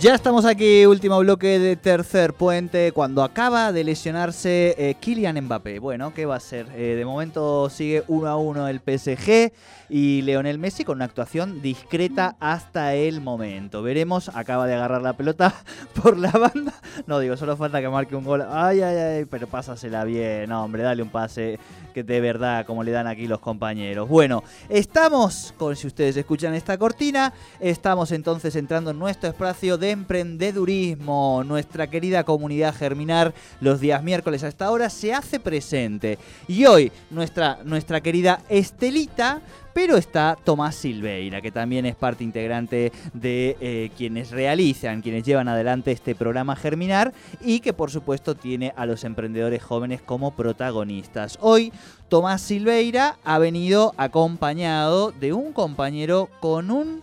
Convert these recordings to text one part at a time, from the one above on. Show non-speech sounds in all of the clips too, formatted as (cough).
Ya estamos aquí, último bloque de tercer puente, cuando acaba de lesionarse eh, Kylian Mbappé. Bueno, ¿qué va a ser? Eh, de momento sigue 1 a 1 el PSG y Leonel Messi con una actuación discreta hasta el momento. Veremos, acaba de agarrar la pelota (laughs) por la banda. No digo, solo falta que marque un gol. Ay, ay, ay, pero pásasela bien, hombre, dale un pase que de verdad, como le dan aquí los compañeros. Bueno, estamos, con si ustedes escuchan esta cortina, estamos entonces entrando en nuestro espacio de emprendedurismo. Nuestra querida comunidad Germinar, los días miércoles a esta hora, se hace presente. Y hoy, nuestra, nuestra querida Estelita pero está Tomás Silveira, que también es parte integrante de eh, quienes realizan, quienes llevan adelante este programa Germinar y que por supuesto tiene a los emprendedores jóvenes como protagonistas. Hoy Tomás Silveira ha venido acompañado de un compañero con un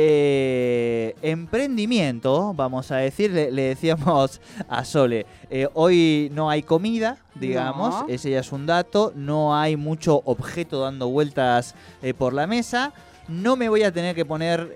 eh, emprendimiento, vamos a decir, le, decíamos (laughs) a Sole, eh, hoy no hay comida, digamos, ese ya es un dato, no hay mucho objeto dando vueltas eh, por la mesa, no me voy a tener que poner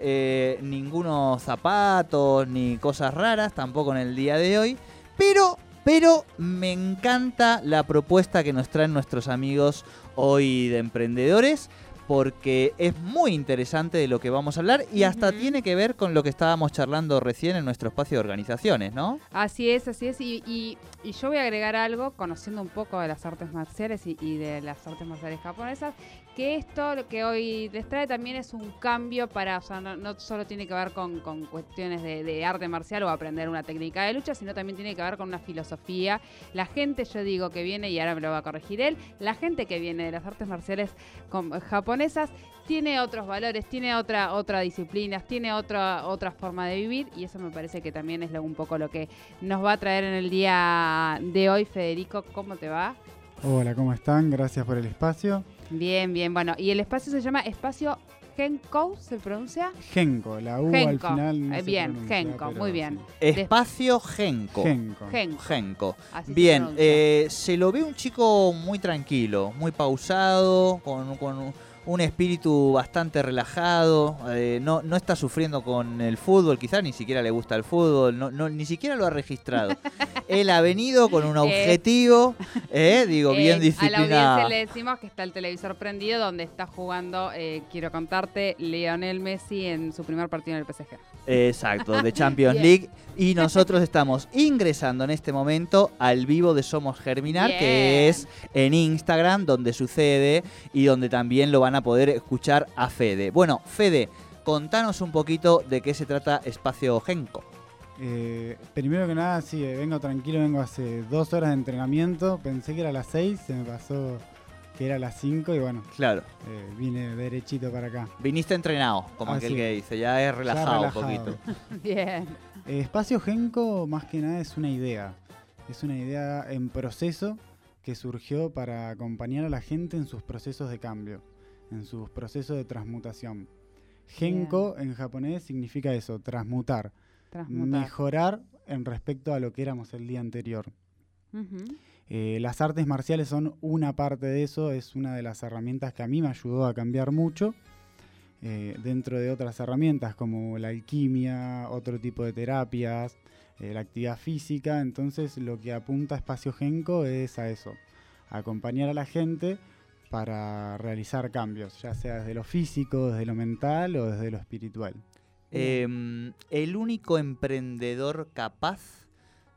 ningunos zapatos ni cosas raras, tampoco en el día de hoy, pero pero me encanta la propuesta que nos traen nuestros amigos hoy de emprendedores porque es muy interesante de lo que vamos a hablar y hasta tiene que ver con lo que estábamos charlando recién en nuestro espacio de organizaciones, ¿no? Así es, así es. Y, yo voy a agregar algo, conociendo un poco de las artes marciales y, y de las artes marciales japonesas, que esto lo que hoy les trae también es un cambio para, o sea, no, solo tiene que ver con, cuestiones de, arte marcial o aprender una técnica de lucha, sino también tiene que ver con una filosofía. La gente, yo digo, que viene, y ahora me lo va a corregir él, la gente que viene de las artes marciales japonesas tiene otros valores, tiene otra, otra disciplina, tiene otra, otra forma de vivir y eso me parece que también es un poco lo que nos va a traer en el día de hoy. Federico, ¿cómo te va? Hola, ¿cómo están? Gracias por el espacio. Bien, bien. Bueno, y el espacio se llama Espacio Genko, ¿se pronuncia? Genko, la U al final. Eh, bien, Genko, muy bien. Espacio Genko. Genko. Genko. Bien, eh, se, lo ve un chico muy tranquilo, muy pausado, con, con un espíritu bastante relajado, eh, no, no está sufriendo con el fútbol, quizás ni siquiera le gusta el fútbol, no, no, ni siquiera lo ha registrado. (laughs) Él ha venido con un eh, objetivo, eh, digo, bien disciplinado. A la audiencia le decimos que está el televisor prendido donde está jugando, quiero contarte, Lionel Messi en su primer partido en el PSG. Exacto, de (laughs) Champions League. Y nosotros estamos ingresando en este momento al vivo de Somos Germinar, que es en Instagram, donde sucede y donde también lo van a poder escuchar a Fede. Bueno, Fede, contanos un poquito de qué se trata Espacio Genco. Eh, primero que nada, sí, eh, vengo tranquilo, vengo hace dos horas de entrenamiento. Pensé que era a las seis, se me pasó que era a las cinco y bueno. Claro. Eh, vine derechito para acá. Viniste entrenado, como aquel que dice, ya es relajado, un poquito. (laughs) Bien. Espacio Genco, más que nada, es una idea. Es una idea en proceso que surgió para acompañar a la gente en sus procesos de cambio en sus procesos de transmutación. Genko en japonés significa eso, transmutar, mejorar en respecto a lo que éramos el día anterior. Eh, las artes marciales son una parte de eso, es una de las herramientas que a mí me ayudó a cambiar mucho, eh, dentro de otras herramientas como la alquimia, otro tipo de terapias, eh, la actividad física, entonces lo que apunta Espacio Genko es a eso, acompañar a la gente para realizar cambios, ya sea desde lo físico, desde lo mental o desde lo espiritual. Em, el único emprendedor capaz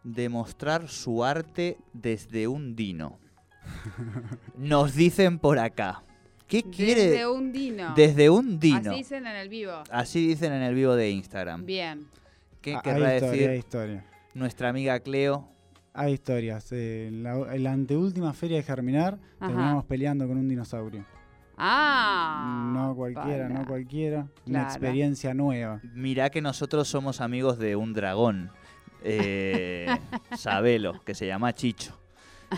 de mostrar su arte desde un dino. (laughs) Nos dicen por acá. ¿Qué quiere? Desde un dino. Desde un dino. Así dicen en el vivo. Así dicen en el vivo de Instagram. Bien. ¿Qué ah, querrá decir historia. nuestra amiga Cleo? Hay historias. en, la, anteúltima feria de Germinar terminamos peleando con un dinosaurio. Ah. No cualquiera, no cualquiera. Una experiencia nueva. Mirá que nosotros somos amigos de un dragón. Eh, (laughs) Sabelo, que se llama Chicho.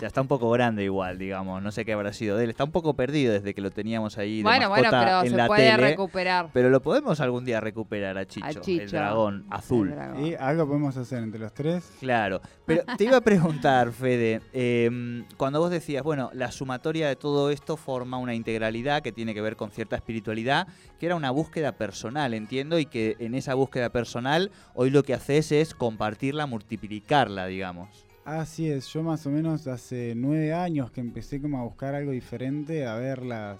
Ya está un poco grande igual, digamos. No sé qué habrá sido de él. Está un poco perdido desde que lo teníamos ahí de Bueno, bueno, pero en se la puede tele. recuperar. Pero lo podemos algún día recuperar a Chicho, el Chicho, dragón azul. El dragón. Y algo podemos hacer entre los tres. Claro, pero te iba a preguntar, (laughs) Fede, em, cuando vos decías, bueno, la sumatoria de todo esto forma una integralidad que tiene que ver con cierta espiritualidad, que era una búsqueda personal, entiendo, y que en esa búsqueda personal hoy lo que haces es compartirla, multiplicarla, digamos. Así es, yo más o menos hace nueve años que empecé como a buscar algo diferente, a ver las,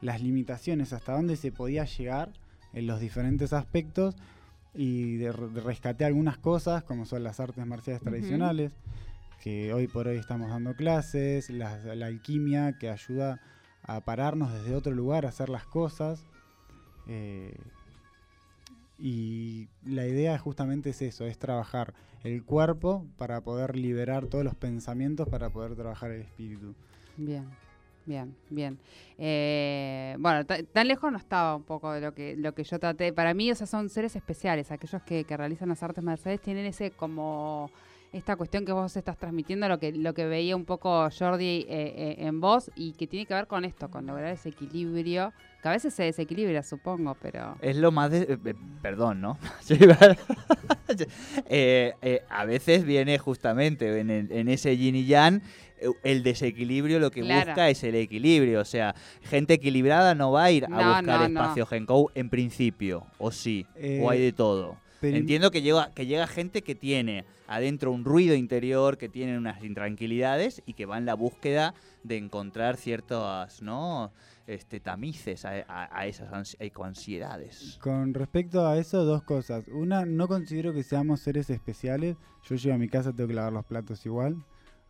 las limitaciones, hasta dónde se podía llegar en los diferentes aspectos y de, de rescaté algunas cosas como son las artes marciales tradicionales, que hoy por hoy estamos dando clases, la, la alquimia que ayuda a pararnos desde otro lugar, a hacer las cosas. eh, y la idea justamente es eso, es trabajar el cuerpo para poder liberar todos los pensamientos, para poder trabajar el espíritu. Bien, bien, bien. Eh, bueno, ta- tan lejos no estaba un poco de lo que, lo que yo traté. Para mí, o son seres especiales. Aquellos que, que realizan las artes marciales tienen ese como esta cuestión que vos estás transmitiendo, lo que, lo que veía un poco Jordi eh, eh, en vos y que tiene que ver con esto, con lograr ese equilibrio, que a veces se desequilibra, supongo, pero... Es lo más de... eh, perdón, ¿no? (laughs) (laughs) Eh, eh, a veces viene justamente en, el- en ese yin y yang el desequilibrio lo que Claro. busca es el equilibrio. O sea, gente equilibrada no va a ir a No, buscar no, no. espacio Genkou en principio, o sí, Eh, o hay de todo. pero- Entiendo que llega, que llega gente que tiene adentro un ruido interior, que tiene unas intranquilidades y que va en la búsqueda de encontrar ciertas, ¿no? Este, tamices a, a- a esas ansi- ecoansiedades. Con respecto a eso, dos cosas. Una, no considero que seamos seres especiales. Yo llego a mi casa, tengo que lavar los platos igual.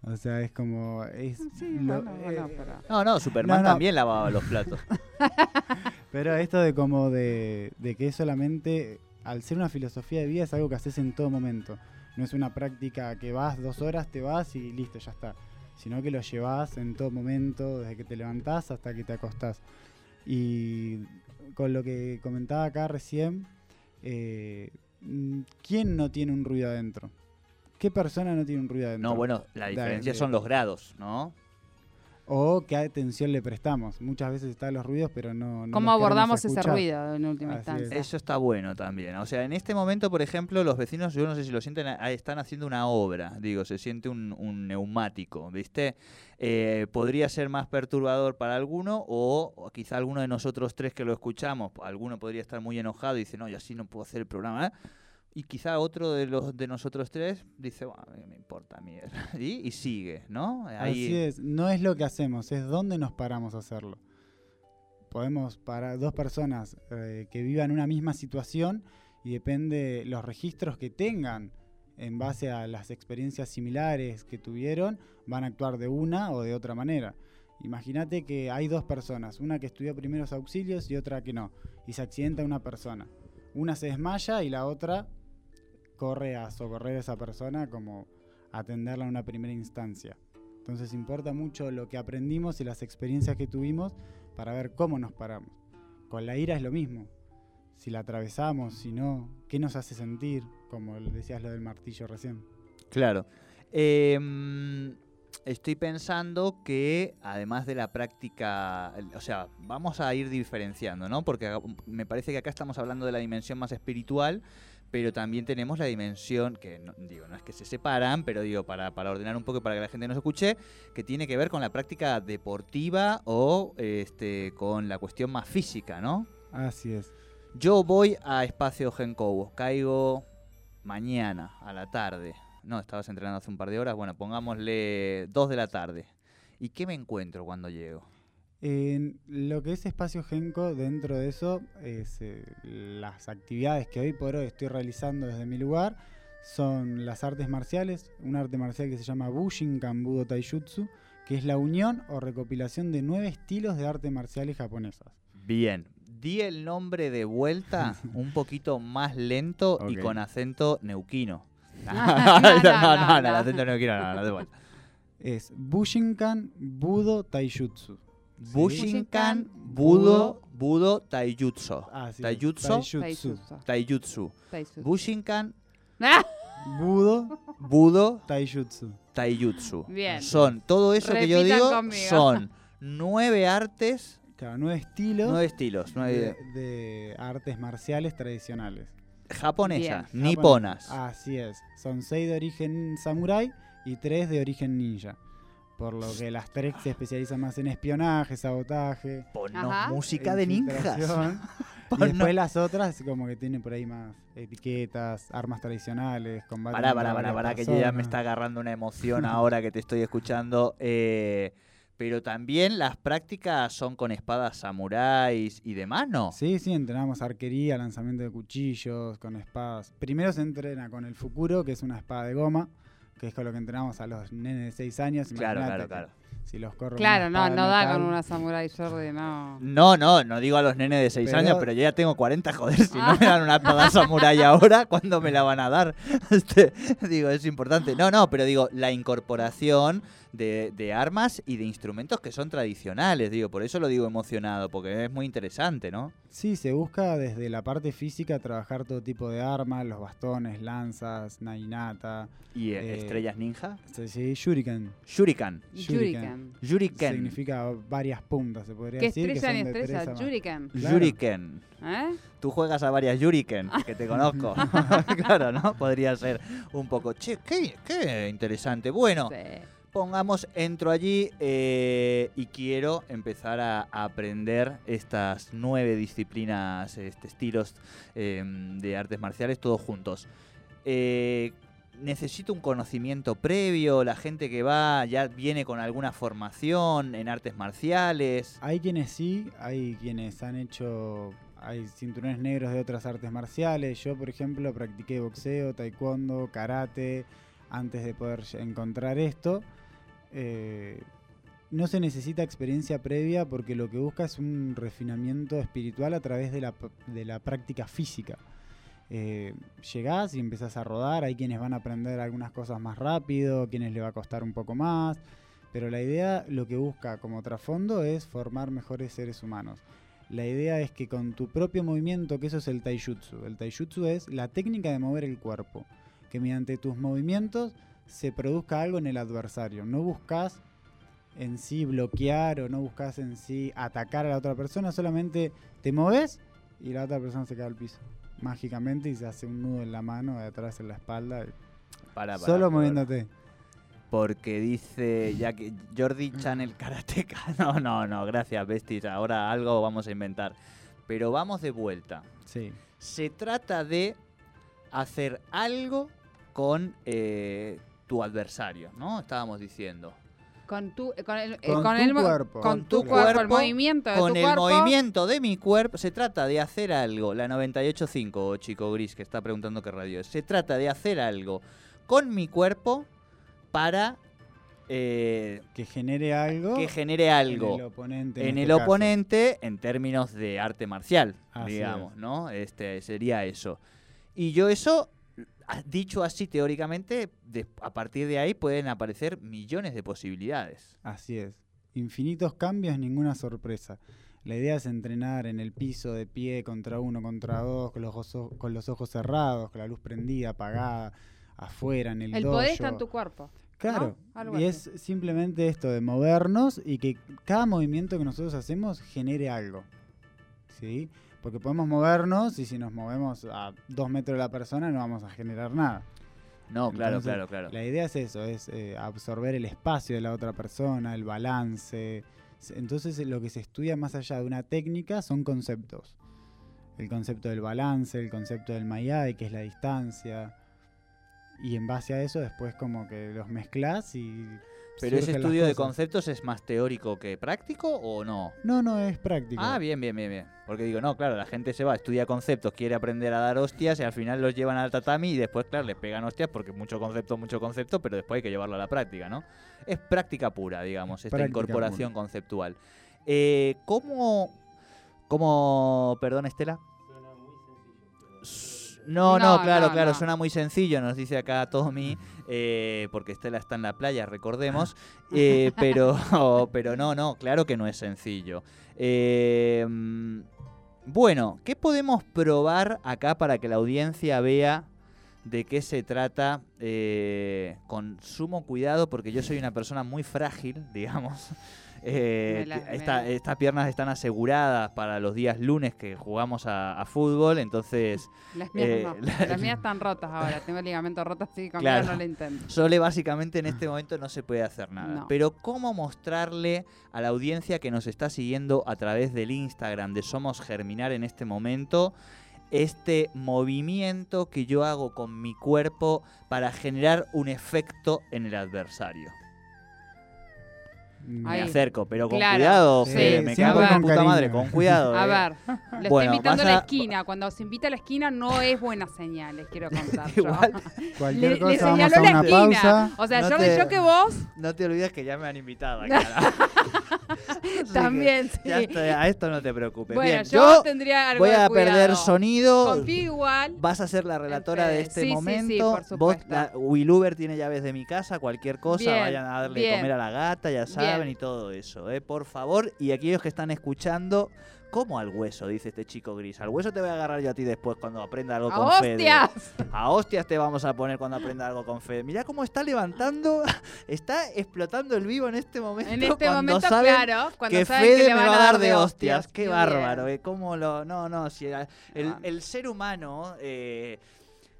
O sea, es como... Es Sí, lo- eh, pero... No, no, Superman No, no. también lavaba los platos. (laughs) (laughs) Pero esto de como de, de que es solamente, al ser una filosofía de vida, es algo que haces en todo momento. No es una práctica que vas dos horas, te vas y listo, ya está. Sino que lo llevas en todo momento, desde que te levantás hasta que te acostás. Y con lo que comentaba acá recién, eh, ¿quién no tiene un ruido adentro? ¿Qué persona no tiene un ruido adentro? No, bueno, la diferencia de- son los grados, ¿no? O qué atención le prestamos. Muchas veces están los ruidos, pero no... no ¿Cómo abordamos ese ruido en última Así es. instancia? Eso está bueno también. O sea, en este momento, por ejemplo, los vecinos, yo no sé si lo sienten, están haciendo una obra. Digo, se siente un, un neumático, ¿viste? Eh, podría ser más perturbador para alguno o, o quizá alguno de nosotros tres que lo escuchamos, alguno podría estar muy enojado y dice, no, yo así no puedo hacer el programa. ¿eh?". Y quizá otro de los de nosotros tres dice, bueno, me importa mierda. (laughs) Y, y sigue, ¿no? Así es, no es lo que hacemos, es dónde nos paramos a hacerlo. Podemos para dos personas eh, que vivan una misma situación y depende los registros que tengan en base a las experiencias similares que tuvieron, van a actuar de una o de otra manera. Imagínate que hay dos personas, una que estudió primeros auxilios y otra que no, y se accidenta una persona. Una se desmaya y la otra corre a socorrer a esa persona como atenderla en una primera instancia. Entonces importa mucho lo que aprendimos y las experiencias que tuvimos para ver cómo nos paramos. Con la ira es lo mismo. Si la atravesamos, si no, ¿qué nos hace sentir? Como decías lo del martillo recién. Claro. Em, estoy pensando que además de la práctica, o sea, vamos a ir diferenciando, ¿no? Porque acá- me parece que acá estamos hablando de la dimensión más espiritual, pero también tenemos la dimensión, que no, digo, no es que se separan, pero digo, para, para ordenar un poco para que la gente nos escuche, que tiene que ver con la práctica deportiva o este, con la cuestión más física, ¿no? Así es. Yo voy a Espacio Genkobo, caigo mañana a la tarde. No, estabas entrenando hace un par de horas. Bueno, pongámosle 2 de la tarde. ¿Y qué me encuentro cuando llego? En lo que es espacio Genco, dentro de eso, es, eh, las actividades que hoy por hoy estoy realizando desde mi lugar son las artes marciales, un arte marcial que se llama Bushinkan Budo Taijutsu, que es la unión o recopilación de nueve estilos de arte marciales japonesas. Bien. Di el nombre de vuelta (laughs) un poquito más lento y con acento neuquino. (laughs) No, no, no, no, el no. acento neuquino no, no, de vuelta. Es Bushinkan Budo Taijutsu. Bushinkan, Budo, Budo, Taijutsu. Así es, Taijutsu. Taijutsu. Taijutsu. Taijutsu. Bushinkan, ¡Ah! (laughs) Budo Budo, Taijutsu. taijutsu. Bien. Son todo eso que yo Repitan digo conmigo. son (laughs) nueve artes, Claro, nueve estilos nueve estilos, de, nueve de artes marciales tradicionales. japonesas, niponas. Así es. Son seis de origen samurái y tres de origen ninja. Por lo que las tres se especializan más en espionaje, sabotaje. Ponnos Ajá. música de ninjas. (laughs) y después las otras como que tienen por ahí más etiquetas, armas tradicionales, combate. Pará, pará, pará, pará, que yo ya me está agarrando una emoción (laughs) ahora que te estoy escuchando. eh, pero también las prácticas son con espadas samuráis y demás, ¿no? Sí, sí, entrenamos arquería, lanzamiento de cuchillos, con espadas. Primero se entrena con el Fukuro, que es una espada de goma, que es con lo que entrenamos a los nenes de 6 años. Claro, claro, claro. Si los corro Claro, no, no da metal, con una Samurai Jordi, no. No, no, no digo a los nenes de 6 Pero- años, pero yo ya tengo 40, joder, si no me dan una espada (laughs) samurai ahora, ¿cuándo me la van a dar? (laughs) Este, digo, es importante. No, no, pero digo, la incorporación de, de armas y de instrumentos que son tradicionales, digo, por eso lo digo emocionado, porque es muy interesante, ¿no? Sí, se busca desde la parte física trabajar todo tipo de armas, los bastones, lanzas, naginata, Y eh, Eh, estrellas ninja, sí, sí, shuriken. shuriken, Shuriken. Shuriken, Significa varias puntas, se podría ¿Qué decir. que estrella ni son de tres estrella? Yuriken. Claro. Yuriken. ¿Eh? Tú juegas a varias Yuriken, que te conozco. (laughs) (laughs) claro, ¿no? Podría ser un poco. Che, qué, qué interesante. Bueno, Sí. Pongamos, entro allí eh, y quiero empezar a, aprender estas nueve disciplinas, este, estilos eh, de artes marciales, todos juntos. Eh, necesito un conocimiento previo, la gente que va ya viene con alguna formación en artes marciales. Hay quienes sí, hay quienes han hecho, hay cinturones negros de otras artes marciales. Yo, por ejemplo, practiqué boxeo, taekwondo, karate, antes de poder encontrar esto. Eh, no se necesita experiencia previa porque lo que busca es un refinamiento espiritual a través de la, de la práctica física. Eh, llegás y empezás a rodar, hay quienes van a aprender algunas cosas más rápido, quienes le va a costar un poco más, pero la idea lo que busca como trasfondo es formar mejores seres humanos. La idea es que con tu propio movimiento, que eso es el taijutsu, el taijutsu es la técnica de mover el cuerpo, que mediante tus movimientos se produzca algo en el adversario. No buscas en sí bloquear o no buscas en sí atacar a la otra persona, solamente te moves y la otra persona se cae al piso. Mágicamente y se hace un nudo en la mano, de atrás en la espalda. y- Para, para, solo moviéndote. Porque dice, ya que Jordi (clears throat) Channel Karateka. (laughs) No, no, no, gracias, Besties. Ahora algo vamos a inventar. Pero vamos de vuelta. Sí. Se trata de hacer algo con eh, tu adversario, ¿no? Estábamos diciendo. Con tu, eh, con el, eh, Con con tu el cuerpo. Con tu tu cuerpo, el cuerpo, movimiento de Con tu el cuerpo. movimiento de mi cuerpo, se trata de hacer algo. La 98.5, chico gris, que está preguntando qué radio es. Se trata de hacer algo con mi cuerpo para eh, Que genere algo. que genere En algo el oponente. en este el caso. oponente en términos de arte marcial, Así digamos, es. ¿no? Este sería eso. Y yo eso dicho así teóricamente, de- a partir de ahí pueden aparecer millones de posibilidades. Así es. Infinitos cambios, ninguna sorpresa. La idea es entrenar en el piso, de pie, contra uno, contra dos, con los, ojos, con los ojos cerrados, con la luz prendida, apagada, afuera, en el El dojo. poder está en tu cuerpo. Claro, y así. es simplemente esto de movernos y que cada movimiento que nosotros hacemos genere algo. ¿Sí? Porque podemos movernos y si nos movemos a dos metros de la persona no vamos a generar nada. No, claro, Entonces, claro, claro. La idea es eso, es eh, absorber el espacio de la otra persona, el balance. Entonces lo que se estudia más allá de una técnica son conceptos. El concepto del balance, el concepto del mayai, que es la distancia. Y en base a eso después como que los mezclas y... Pero ese estudio de conceptos es más teórico que práctico o no? No, no, es práctico. Ah, bien, bien, bien, bien. Porque digo, no, claro, la gente se va, estudia conceptos, quiere aprender a dar hostias y al final los llevan al tatami y después, claro, les pegan hostias porque mucho concepto, mucho concepto, pero después hay que llevarlo a la práctica, ¿no? Es práctica pura, digamos, esta Práctica incorporación conceptual. Eh, ¿Cómo, cómo, perdón, Estela? No, no, No, claro, no, claro, no. suena muy sencillo, nos dice acá Tommy, eh, porque Estela está en la playa, recordemos, eh, (laughs) pero, pero no, no, claro que no es sencillo. Eh, bueno, ¿qué podemos probar acá para que la audiencia vea de qué se trata eh, con sumo cuidado porque yo soy una persona muy frágil, (laughs) digamos. Eh, Me la- que me esta- la- estas piernas están aseguradas para los días lunes que jugamos a, a fútbol, entonces Las mías Eh, no. (laughs) la- Las mías están rotas ahora. Tengo el ligamento roto, así que Claro. no lo intento. Sole básicamente en este momento no se puede hacer nada. No. Pero ¿cómo mostrarle a la audiencia que nos está siguiendo a través del Instagram de Somos Germinar en este momento? Este movimiento que yo hago con mi cuerpo para generar un efecto en el adversario. Me Ahí. acerco, pero con Claro. cuidado, Sí, Fede, me cago en con puta cariño. madre, con cuidado. A eh. ver, lo (laughs) Bueno, estoy invitando a la esquina. Cuando se invita a la esquina no es buena señal, les quiero (laughs) contar. yo. (laughs) Cualquier Le, le cosa, vamos señaló a la una esquina. pausa. O sea, No Jordi, te- yo que vos no te olvides que ya me han invitado acá. También, sí. ya estoy- a esto no te preocupes. Bueno, Bien, yo, yo tendría algo voy de a perder sonido. Confío igual. Vas a ser la relatora de Fede. este Sí, sí, sí, momento. Vos, la, Willuber tiene llaves de mi casa, cualquier cosa, Bien, vayan a darle de bien. comer a la gata, ya saben, Y todo eso, ¿eh? por favor. Y aquellos que están escuchando, ¿cómo al hueso? Dice este chico gris. Al hueso te voy a agarrar yo a ti después cuando aprenda algo ¡A con Fede. hostias! A hostias te vamos a poner cuando aprenda algo con Fede. Mirá cómo está levantando, (laughs) está explotando el vivo en este momento. En este cuando momento, saben claro, cuando que saben Fede que le me va a dar de hostias. Qué bárbaro, ¿eh? ¿Cómo lo.? No, no, si el, Ah. el ser humano eh,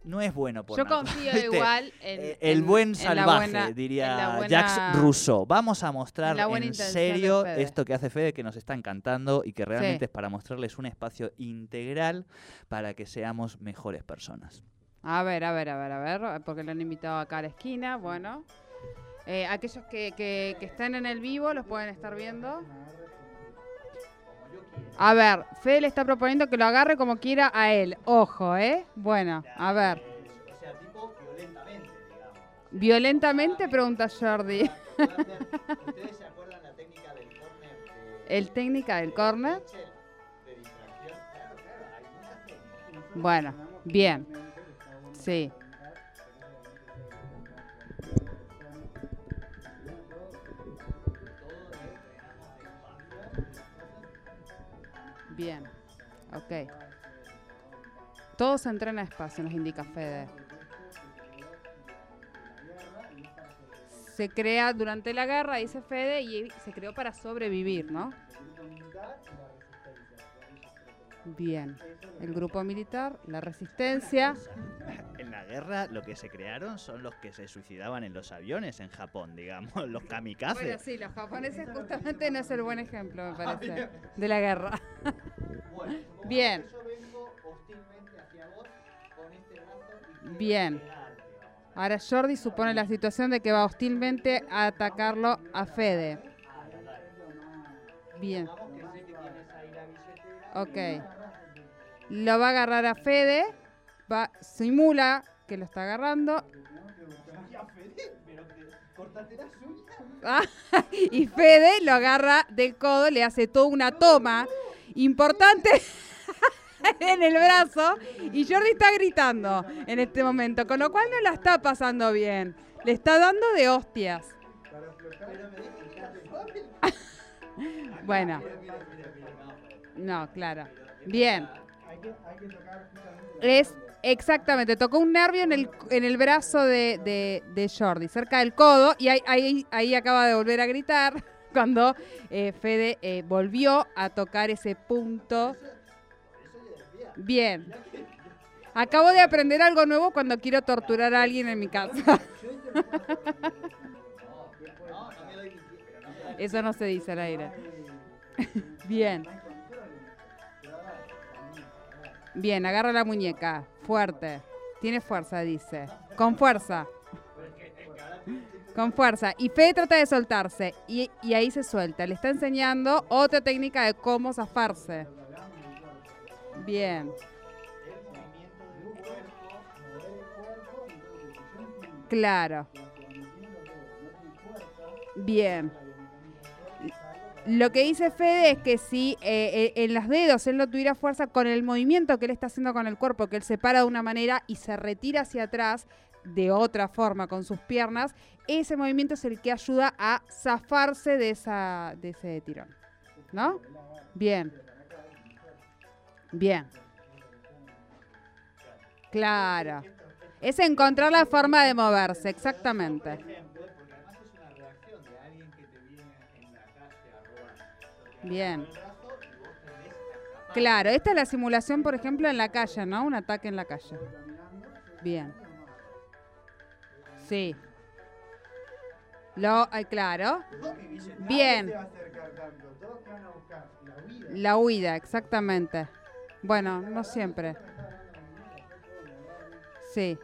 no es bueno por Yo confío ¿viste? igual en, Eh, (laughs) el en- buen salvaje, buena- diría buena- Jacques Rousseau. Vamos a mostrar en serio esto que hace Fede, que nos está encantando y que realmente Sí. es para mostrarles un espacio integral para que seamos mejores personas. A ver, a ver, a ver, a ver, porque lo han invitado acá a la esquina, bueno. Eh, aquellos que, que, que están en el vivo los pueden estar viendo. A ver, Fede le está proponiendo que lo agarre como quiera a él. Ojo, ¿eh? Bueno, a ver. O sea, tipo violentamente, digamos. Violentamente, pregunta Jordi. ¿Ustedes se acuerdan la técnica del El técnica del corner. Bueno, bien. Sí. Bien. Ok. Todo se entrena despacio, nos indica Fede. Se crea durante la guerra, dice Fede, y se creó para sobrevivir, ¿no? Bien. El grupo militar, la resistencia. En la guerra lo que se crearon son los que se suicidaban en los aviones en Japón, digamos, (laughs) los kamikazes. Bueno, sí, los japoneses justamente no es el buen ejemplo, me parece, de la guerra. Bien. Bien. Ahora Jordi supone la situación de que va hostilmente a atacarlo a Fede. Bien. Ok. Lo va a agarrar a Fede. Va, simula que lo está agarrando. Ah, (laughs) y Fede lo agarra del codo, le hace toda una toma importante (laughs) en el brazo y Jordi está gritando en este momento, con lo cual no la está pasando bien. Le está dando de hostias. (laughs) bueno. No, claro. Bien. Es exactamente, tocó un nervio en el, en el brazo de, Jordi, cerca del codo, y ahí, ahí, ahí acaba de volver a gritar (laughs) cuando eh, Fede eh, volvió a tocar ese punto. Bien. Acabo de aprender algo nuevo cuando quiero torturar a alguien en mi casa. (laughs) Eso no se dice al aire. (laughs) Bien. Bien, agarra la muñeca. Fuerte. Tiene fuerza, dice. Con fuerza. Con fuerza. Y Fede trata de soltarse. Y, y ahí se suelta. Le está enseñando otra técnica de cómo zafarse. Bien. Claro. Bien. Lo que dice Fede es que si eh, eh, en los dedos él no tuviera fuerza con el movimiento que él está haciendo con el cuerpo, que él se para de una manera y se retira hacia atrás de otra forma con sus piernas, ese movimiento es el que ayuda a zafarse de, esa, de ese tirón. ¿No? Bien. Bien. Claro. Es encontrar la forma de moverse, exactamente. Bien. Claro, esta es la simulación, por ejemplo, en la calle, ¿no? Un ataque en la calle. Bien. Sí. Lo, claro. Bien. La huida, exactamente. Bueno, no siempre. Sí,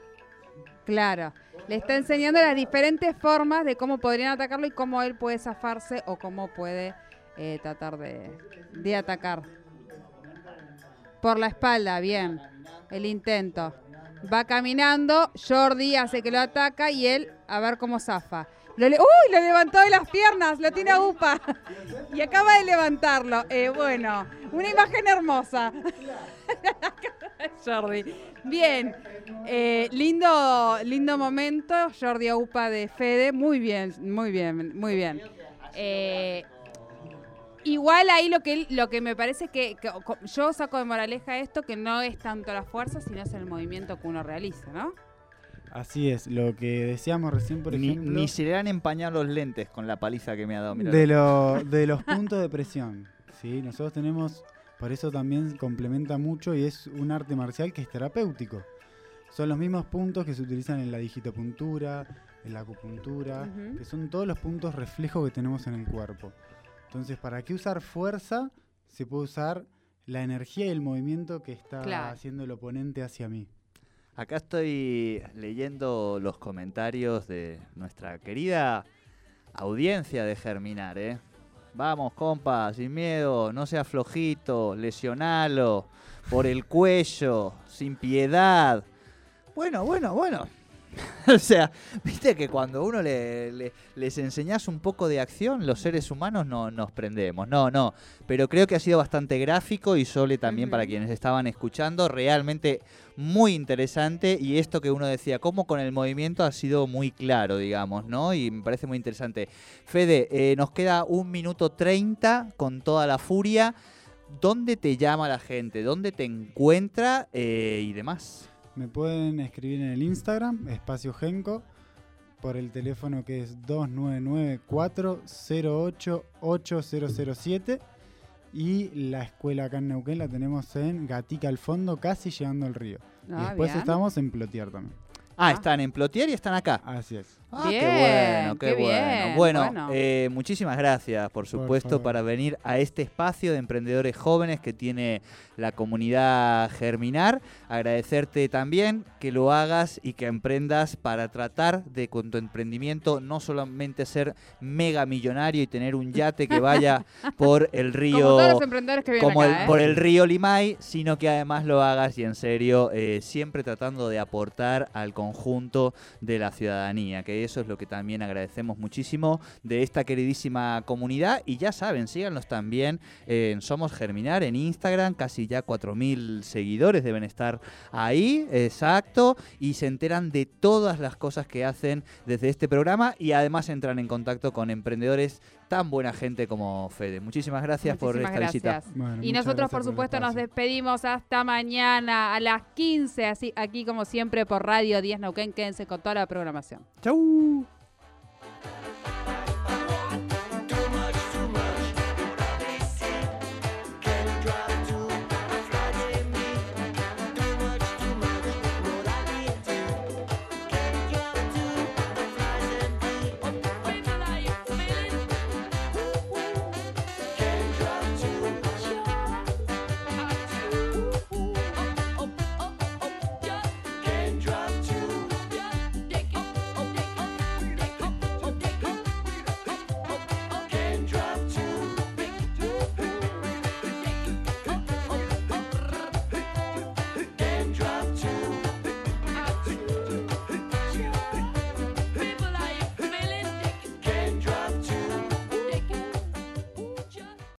claro. Le está enseñando las diferentes formas de cómo podrían atacarlo y cómo él puede zafarse o cómo puede eh, tratar de, de atacar. Por la espalda, bien. El intento. Va caminando, Jordi hace que lo ataca y él a ver cómo zafa. ¡Uy! Lo levantó de las piernas, lo tiene a UPA. (laughs) Y acaba de levantarlo. Eh, bueno, una imagen hermosa. (laughs) Jordi. Bien. Eh, lindo, lindo momento. Jordi Aupa de Fede. Muy bien, muy bien, muy bien. Eh, igual ahí lo que lo que me parece que, que yo saco de moraleja esto que no es tanto la fuerza, sino es el movimiento que uno realiza, ¿no? Así es, lo que decíamos recién, por Ni, ejemplo, ni se le han empañado los lentes con la paliza que me ha dado. mirá. de, lo- de los puntos de presión. ¿sí? Nosotros tenemos, por eso también complementa mucho y es un arte marcial que es terapéutico. Son los mismos puntos que se utilizan en la digitopuntura, en la acupuntura, que son todos los puntos reflejos que tenemos en el cuerpo. Entonces, ¿para qué usar fuerza? Se puede usar la energía y el movimiento que está Claro. haciendo el oponente hacia mí. Acá estoy leyendo los comentarios de nuestra querida audiencia de Germinar, ¿eh? Vamos, compa, sin miedo, no seas flojito, lesionalo, por el cuello, sin piedad. Bueno, bueno, bueno. (laughs) o sea, viste que cuando uno le, le- les enseñas un poco de acción, los seres humanos no nos prendemos. No, no. Pero creo que ha sido bastante gráfico y Sole también para quienes estaban escuchando. Realmente muy interesante. Y esto que uno decía, como con el movimiento ha sido muy claro, digamos, ¿no? Y me parece muy interesante. Fede, eh, nos queda un minuto treinta con toda la furia. ¿Dónde te llama la gente? ¿Dónde te encuentra? Eh, y demás. Me pueden escribir en el Instagram, Espacio Genco, por el teléfono que es 2994-088007. Y la escuela acá en Neuquén la tenemos en Gatica al fondo, casi llegando al río. y Ah, después bien. estamos en Plotier también. Ah, Ah. están en Plotier y están acá. Así es. Ah, Bien, qué bueno, qué, qué bueno. bien, Bueno, bueno. eh, muchísimas gracias, por supuesto, favor. para venir a este espacio de emprendedores jóvenes que tiene la comunidad Germinar. Agradecerte también que lo hagas y que emprendas para tratar de con tu emprendimiento no solamente ser mega millonario y tener un yate que vaya (laughs) por el río Como todos los emprendedores que vienen como acá, el- ¿eh? por el río Limay, sino que además lo hagas y en serio, eh, siempre tratando de aportar al conjunto de la ciudadanía, que eso es lo que también agradecemos muchísimo de esta queridísima comunidad. Y ya saben, síganos también en Somos Germinar en Instagram, casi ya 4.000 seguidores deben estar ahí, exacto, y se enteran de todas las cosas que hacen desde este programa y además entran en contacto con emprendedores tan buena gente como Fede. Muchísimas gracias por esta gracias. visita. Y nosotros, por supuesto, nos despedimos hasta mañana a las 15, así aquí como siempre por Radio 10 Neuquén. Quédense con toda la programación. Chau.